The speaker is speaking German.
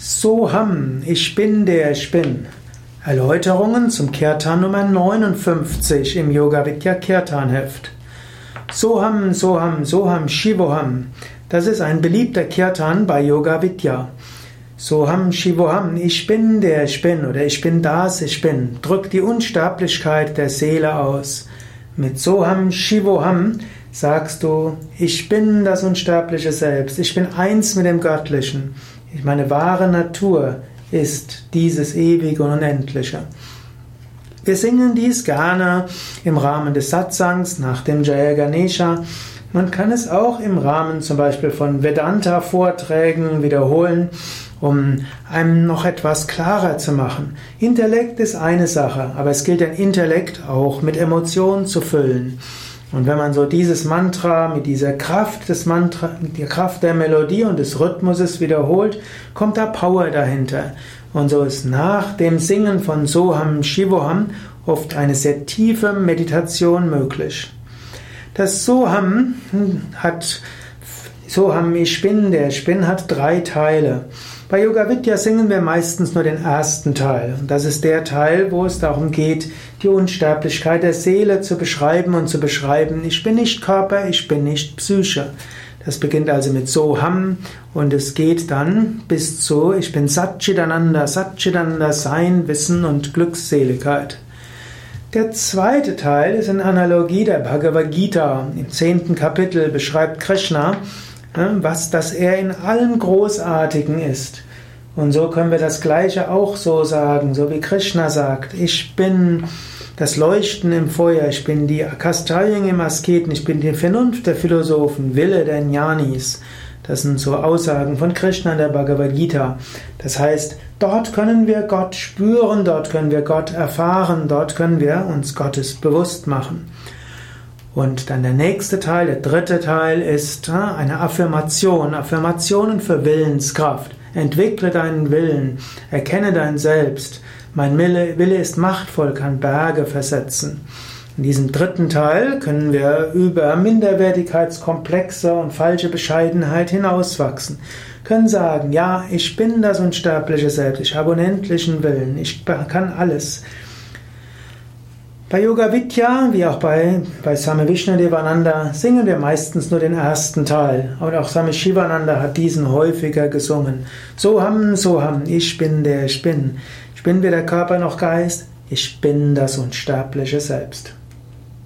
Soham, ich bin der ich bin. Erläuterungen zum Kirtan Nummer 59 im Yoga Vidya Kirtan Heft. Soham, Soham, Soham, Shivoham. Das ist ein beliebter Kirtan bei Yoga Vidya. Soham, Shivoham, ich bin der ich bin oder ich bin das ich bin. Drückt die Unsterblichkeit der Seele aus. Mit Soham, Shivoham sagst du, ich bin das unsterbliche Selbst, ich bin eins mit dem Göttlichen. Meine wahre Natur ist dieses ewige und unendliche. Wir singen dies gerne im Rahmen des Satsangs nach dem Jaya Ganesha. Man kann es auch im Rahmen zum Beispiel von Vedanta-Vorträgen wiederholen, um einem noch etwas klarer zu machen. Intellekt ist eine Sache, aber es gilt, den Intellekt auch mit Emotionen zu füllen. Und wenn man so dieses Mantra mit dieser Kraft des Mantra, mit der Kraft der Melodie und des Rhythmuses wiederholt, kommt da Power dahinter. Und so ist nach dem Singen von Soham Shivoham oft eine sehr tiefe Meditation möglich. Das Soham hat Soham Ich bin, der Ich hat drei Teile. Bei Yoga Vidya singen wir meistens nur den ersten Teil. Und das ist der Teil, wo es darum geht, die Unsterblichkeit der Seele zu beschreiben und zu beschreiben, ich bin nicht Körper, ich bin nicht Psyche. Das beginnt also mit Soham und es geht dann bis zu Ich bin Satchitananda, Satchitananda Sein, Wissen und Glückseligkeit. Der zweite Teil ist in Analogie der Bhagavad Gita. Im zehnten Kapitel beschreibt Krishna, was, dass er in allem Großartigen ist. Und so können wir das Gleiche auch so sagen, so wie Krishna sagt, ich bin das Leuchten im Feuer, ich bin die Akastalien im Asketen, ich bin die Vernunft der Philosophen, Wille der Jnanis. Das sind so Aussagen von Krishna in der Bhagavad Gita. Das heißt, dort können wir Gott spüren, dort können wir Gott erfahren, dort können wir uns Gottes bewusst machen. Und dann der nächste Teil, der dritte Teil ist eine Affirmation, Affirmationen für Willenskraft. Entwickle deinen Willen, erkenne dein Selbst. Mein Wille, ist machtvoll, kann Berge versetzen. In diesem dritten Teil können wir über Minderwertigkeitskomplexe und falsche Bescheidenheit hinauswachsen. Können sagen, ja, ich bin das unsterbliche Selbst, ich habe unendlichen Willen, ich kann alles. Bei Yoga Vidya, wie auch bei, bei Same Vishnadevananda, singen wir meistens nur den ersten Teil. Und auch Same Shivananda hat diesen häufiger gesungen. So haben, so haben, ich bin der ich bin. Ich bin weder Körper noch Geist, ich bin das unsterbliche Selbst.